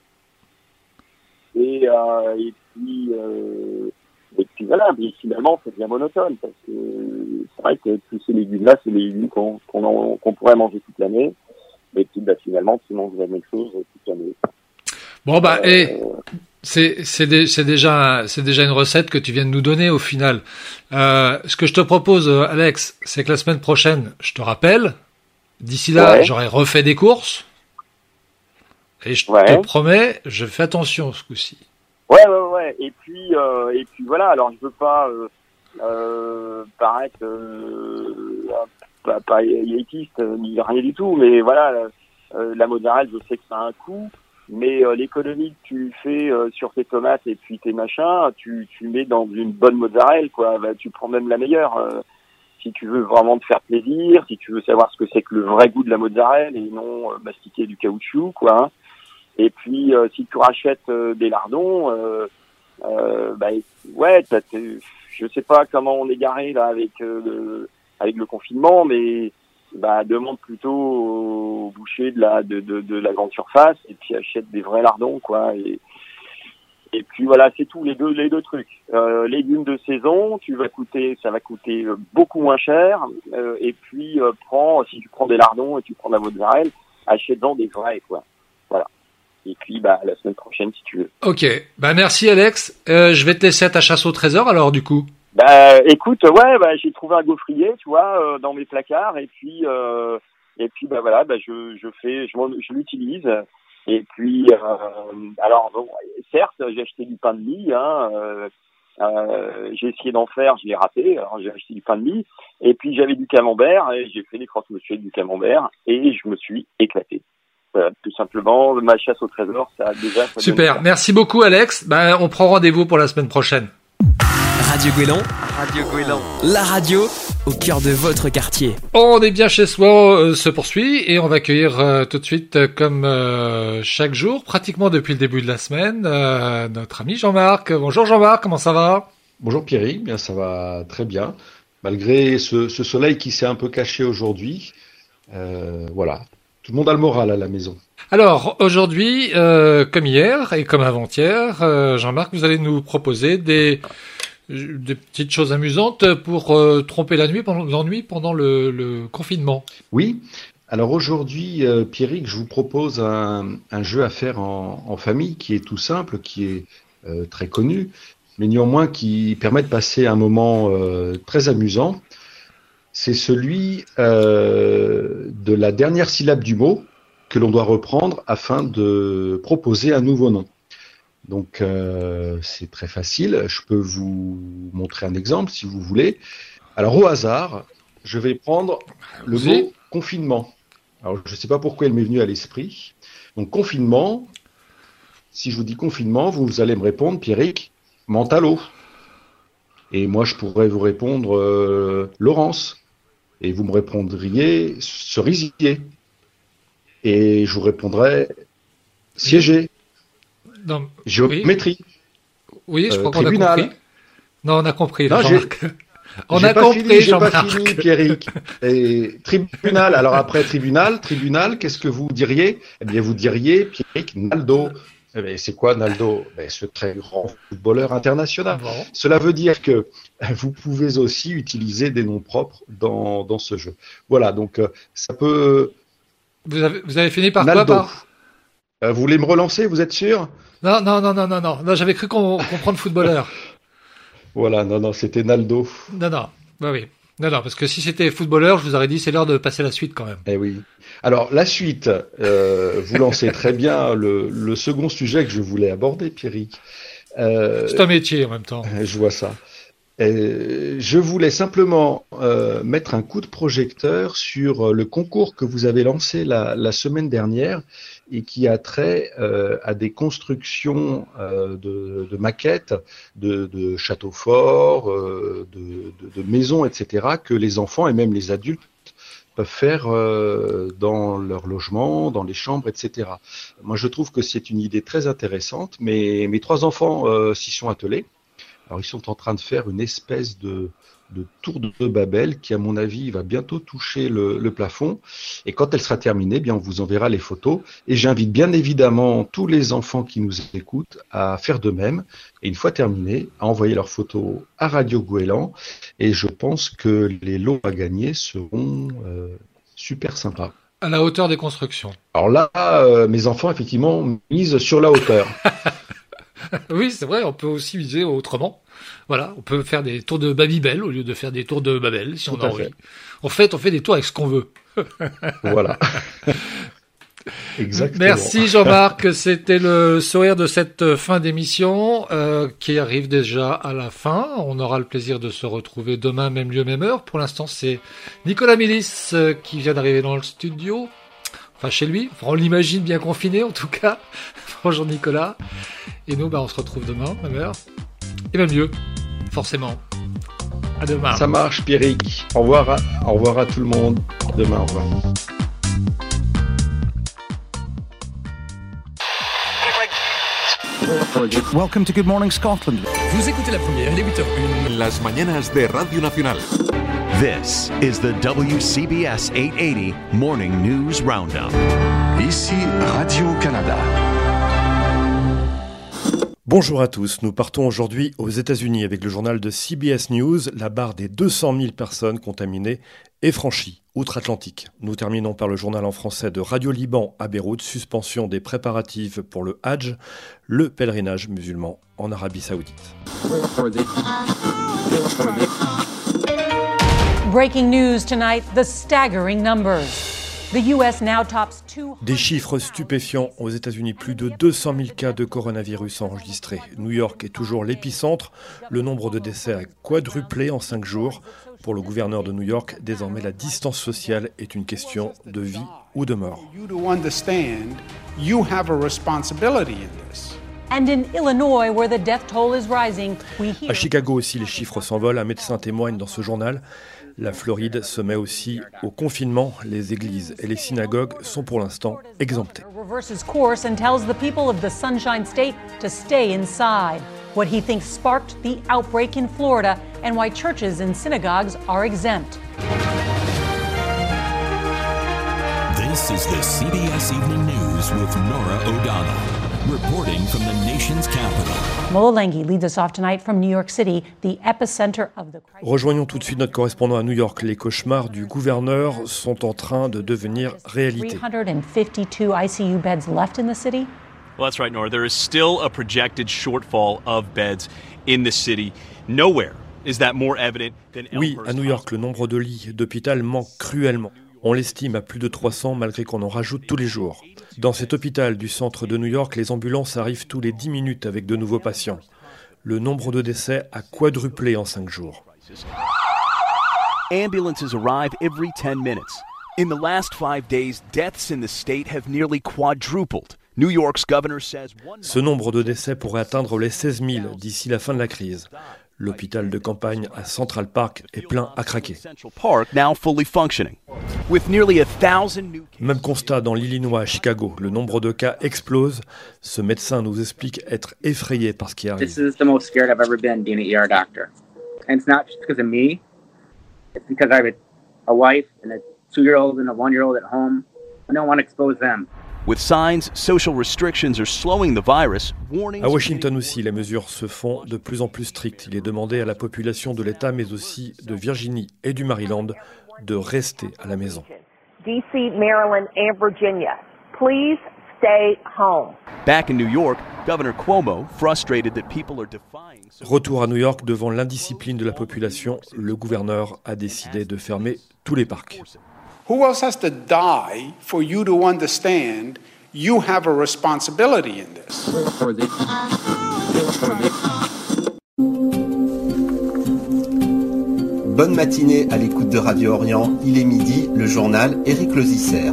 Et, euh, et puis et puis voilà, mais finalement c'est bien monotone parce que c'est vrai que tous ces légumes-là, c'est les légumes qu'on pourrait manger toute l'année. Et puis bah, finalement, tu manges la même chose toute l'année. Bon bah, et c'est c'est dé- c'est déjà une recette que tu viens de nous donner au final. Euh, ce que je te propose, euh, Alex, c'est que la semaine prochaine, je te rappelle. D'ici là, Ouais. j'aurai refait des courses. Et je Ouais. te promets, je fais attention ce coup-ci. Ouais, ouais, ouais. Et puis, euh, et puis voilà. Alors, je veux pas euh, paraître pas, pas élitiste ni rien du tout, mais voilà, la mozzarella, je sais que ça a un coût, mais euh, l'économie que tu fais euh, sur tes tomates et puis tes machins, tu, tu mets dans une bonne mozzarella, quoi. Bah, tu prends même la meilleure. euh, si tu veux vraiment te faire plaisir, si tu veux savoir ce que c'est que le vrai goût de la mozzarella et non euh, mastiquer du caoutchouc, quoi. hein. Et puis, euh, si tu rachètes euh, des lardons, bah, ouais, je sais pas comment on est garé là avec le, avec le confinement, mais bah, demande plutôt au boucher de la de, de, de la grande surface et puis achète des vrais lardons, quoi. Et, et puis voilà, c'est tout les deux les deux trucs. Euh, légumes de saison, tu vas coûter, ça va coûter euh, beaucoup moins cher. Euh, et puis euh, si tu prends des lardons et tu prends de la mozzarella, achète-en des vrais, quoi. Voilà. Et puis bah la semaine prochaine si tu veux. Ok, bah merci Alex. Je vais te laisser à ta chasse au trésor alors du coup. Bah écoute, ouais, bah j'ai trouvé un gaufrier, tu vois, euh, dans mes placards, et puis euh, et puis bah voilà, bah je je fais, je, je l'utilise. Et puis euh, alors bon, certes, j'ai acheté du pain de mie, hein. euh, euh, j'ai essayé d'en faire, je l'ai raté. Alors j'ai acheté du pain de mie, et puis j'avais du camembert, et j'ai fait des croque-monsieur avec du camembert, et je me suis éclaté. Voilà, tout simplement, ma chasse au trésor, ça a déjà. ça Super, merci beaucoup Alex. Ben, on prend rendez-vous pour la semaine prochaine. Radio Guélan. Radio Guélan. La radio au cœur de votre quartier. On est bien chez soi, euh, se poursuit et on va accueillir euh, tout de suite, euh, comme euh, chaque jour, pratiquement depuis le début de la semaine, euh, notre ami Jean-Marc. Bonjour Jean-Marc, comment ça va? Bonjour Pierrick, bien ça va très bien. Malgré ce, ce soleil qui s'est un peu caché aujourd'hui, euh, voilà, tout le monde a le moral à la maison. Alors aujourd'hui, euh, comme hier et comme avant-hier, euh, Jean-Marc, vous allez nous proposer des, des petites choses amusantes pour euh, tromper l'ennui pendant le, confinement. Oui, alors aujourd'hui, euh, Pierrick, je vous propose un, jeu à faire en, famille qui est tout simple, qui est euh, très connu, mais néanmoins qui permet de passer un moment euh, très amusant. C'est celui de la dernière syllabe du mot que l'on doit reprendre afin de proposer un nouveau nom. Donc euh, c'est très facile. Je peux vous montrer un exemple si vous voulez. Alors au hasard, je vais prendre le mot confinement. Alors je ne sais pas pourquoi il m'est venu à l'esprit. Donc confinement. Si je vous dis confinement, vous allez me répondre, Pierrick, Mentalo. Et moi je pourrais vous répondre euh, Laurence. Et vous me répondriez cerisier. Et je vous répondrais siéger. Non, Géométrie. oui, je Euh, crois qu'on a tribunal. compris. Non, on a compris, Jean-Marc. On a pas compris, Jean-Marc. fini, Pierrick. Et tribunal. Alors après tribunal, tribunal, qu'est-ce que vous diriez? Eh bien, vous diriez Pierrick Naldo. Eh bien, c'est quoi Naldo? Ben, Ce très grand footballeur international. Bon? Cela veut dire que vous pouvez aussi utiliser des noms propres dans, dans ce jeu. Voilà, donc euh, ça peut. Vous avez, vous avez fini par Naldo. quoi par... Euh, vous voulez me relancer Vous êtes sûr? Non, non, non, non, non, non. non J'avais cru qu'on comprendre footballeur. Voilà, non, non, c'était Naldo. Non, non. Bah oui. Non, non, parce que si c'était footballeur, je vous aurais dit c'est l'heure de passer à la suite quand même. Eh oui. Alors la suite, euh, vous lancez très bien le, le second sujet que je voulais aborder, Pierrick. Euh, C'est un métier en même temps. je vois ça. Je voulais simplement euh, mettre un coup de projecteur sur le concours que vous avez lancé la, la semaine dernière et qui a trait euh, à des constructions euh, de, de maquettes de, de châteaux forts, euh, de, de- maisons, etc., que les enfants et même les adultes peuvent faire euh, dans leur logement, dans les chambres, etc. Moi, je trouve que c'est une idée très intéressante, mais mes trois enfants euh, s'y sont attelés. Alors, ils sont en train de faire une espèce de, de tour de Babel qui, à mon avis, va bientôt toucher le, le plafond. Et quand elle sera terminée, eh bien, on vous enverra les photos. Et j'invite bien évidemment tous les enfants qui nous écoutent à faire de même. Et une fois terminé, à envoyer leurs photos à Radio Goéland. Et je pense que les lots à gagner seront euh, super sympas. À la hauteur des constructions. Alors là, euh, mes enfants, effectivement, misent sur la hauteur. oui, c'est vrai, on peut aussi viser autrement. Voilà, on peut faire des tours de Babybel au lieu de faire des tours de Babel, si on Tout a à envie. fait. En fait, on fait des tours avec ce qu'on veut. voilà. Exactement. Merci Jean-Marc, c'était le sourire de cette fin d'émission euh, qui arrive déjà à la fin. On aura le plaisir de se retrouver demain, même lieu, même heure. Pour l'instant, c'est Nicolas Milis euh, qui vient d'arriver dans le studio. Enfin, chez lui. Enfin, on l'imagine bien confiné, en tout cas. Bonjour Nicolas. Et nous, bah, on se retrouve demain, même heure. Et même lieu, forcément. À demain. Ça marche, Pierrick. Au revoir, à, au revoir à tout le monde. Demain, au revoir. Welcome to Good Morning Scotland. Vous écoutez la première, il est 8h01. Las mañanas de Radio Nacional. This is the WCBS 880 Morning News Roundup. Ici Radio-Canada. Bonjour à tous, nous partons aujourd'hui aux États-Unis avec le journal de CBS News. La barre des 200 000 personnes contaminées est franchie outre-Atlantique. Nous terminons par le journal en français de Radio Liban à Beyrouth, suspension des préparatifs pour le Hajj, le pèlerinage musulman en Arabie Saoudite. Breaking news tonight the staggering numbers. Des chiffres stupéfiants aux États-Unis, plus de 200 000 cas de coronavirus enregistrés. New York est toujours l'épicentre. Le nombre de décès a quadruplé en cinq jours. Pour le gouverneur de New York, désormais la distance sociale est une question de vie ou de mort. À Chicago aussi, les chiffres s'envolent. Un médecin témoigne dans ce journal. La Floride se met aussi au confinement. Les églises et les synagogues sont pour l'instant exemptées. What he thinks sparked the outbreak in Florida and why churches and synagogues are exempt. This is the CBS Evening News with Nora O'Donnell. Reporting from the nation's capital. Mola leads us off tonight from New York City, the epicenter of the crisis. Rejoignons tout de suite notre correspondant à New York. Les cauchemars du gouverneur sont en train de devenir réalité. 352 ICU beds left in the city. Well, that's right, Nora. There is still a projected shortfall of beds in the city. Nowhere is that more evident than Oui, à New York, le nombre de lits d'hôpital manque cruellement. On l'estime à plus de 300 malgré qu'on en rajoute tous les jours. Dans cet hôpital du centre de New York, les ambulances arrivent tous les 10 minutes avec de nouveaux patients. Le nombre de décès a quadruplé en 5 jours. Ambulances arrive every 10 minutes. In the last 5 days, deaths in the state have nearly quadrupled. New York's governor says Ce nombre de décès pourrait atteindre les 16 000 d'ici la fin de la crise. L'hôpital de campagne à Central Park est plein à craquer. Même constat dans l'Illinois à Chicago. Le nombre de cas explose. Ce médecin nous explique être effrayé par ce qui arrive. This is the most scared I've ever been being an ER doctor. And it's not just because of me. It's because I have a, a wife and a two-year-old and a one-year-old at home. I don't want to expose them. With signs, social restrictions are slowing the virus. À Washington aussi, les mesures se font de plus en plus strictes. Il est demandé à la population de l'État, mais aussi de Virginie et du Maryland, de rester à la maison. DC, Maryland, and Virginia, please stay home. Back in New York, Governor Cuomo, frustrated that people are defying. Retour à New York devant l'indiscipline de la population, le gouverneur a décidé de fermer tous les parcs. Who else has to die for you to understand you have a responsibility in this? Bonne matinée à l'écoute de Radio Orient. Il est midi, le journal Éric Lozisser.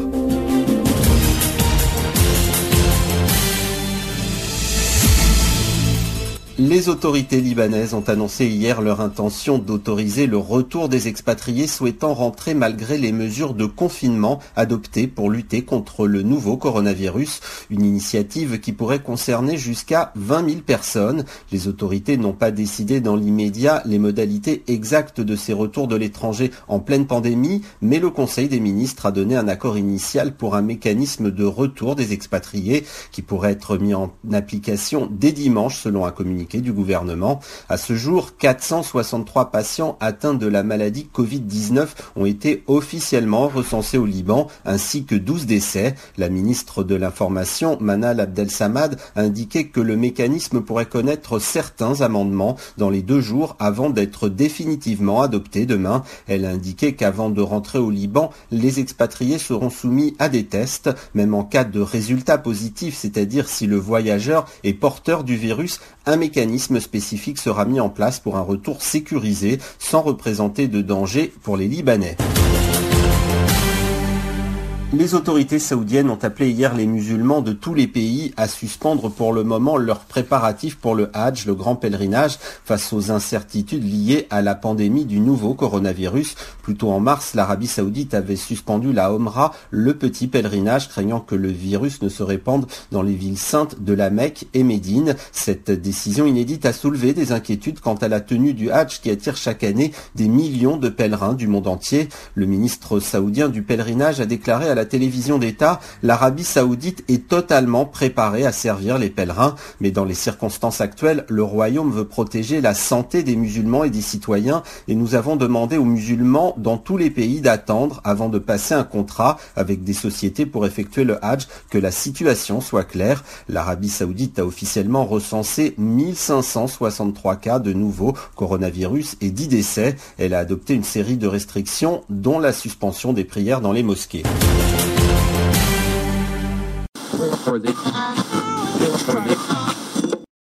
Les autorités libanaises ont annoncé hier leur intention d'autoriser le retour des expatriés souhaitant rentrer malgré les mesures de confinement adoptées pour lutter contre le nouveau coronavirus, une initiative qui pourrait concerner jusqu'à 20 000 personnes. Les autorités n'ont pas décidé dans l'immédiat les modalités exactes de ces retours de l'étranger en pleine pandémie, mais le Conseil des ministres a donné un accord initial pour un mécanisme de retour des expatriés qui pourrait être mis en application dès dimanche selon un communiqué du gouvernement. À ce jour, 463 patients atteints de la maladie Covid-19 ont été officiellement recensés au Liban, ainsi que 12 décès. La ministre de l'Information, Manal Abdel Samad, a indiqué que le mécanisme pourrait connaître certains amendements dans les deux jours avant d'être définitivement adopté demain. Elle a indiqué qu'avant de rentrer au Liban, les expatriés seront soumis à des tests, même en cas de résultat positif, c'est-à-dire si le voyageur est porteur du virus, un mécanisme spécifique sera mis en place pour un retour sécurisé sans représenter de danger pour les Libanais. Les autorités saoudiennes ont appelé hier les musulmans de tous les pays à suspendre pour le moment leurs préparatifs pour le Hajj, le grand pèlerinage, face aux incertitudes liées à la pandémie du nouveau coronavirus. Plus tôt en mars, l'Arabie saoudite avait suspendu la Omra, le petit pèlerinage, craignant que le virus ne se répande dans les villes saintes de la Mecque et Médine. Cette décision inédite a soulevé des inquiétudes quant à la tenue du Hajj qui attire chaque année des millions de pèlerins du monde entier. Le ministre saoudien du pèlerinage a déclaré à la télévision d'État, l'Arabie saoudite est totalement préparée à servir les pèlerins, mais dans les circonstances actuelles, le royaume veut protéger la santé des musulmans et des citoyens, et nous avons demandé aux musulmans dans tous les pays d'attendre avant de passer un contrat avec des sociétés pour effectuer le Hajj, que la situation soit claire. L'Arabie saoudite a officiellement recensé 1563 cas de nouveau coronavirus et 10 décès. Elle a adopté une série de restrictions, dont la suspension des prières dans les mosquées. For the for the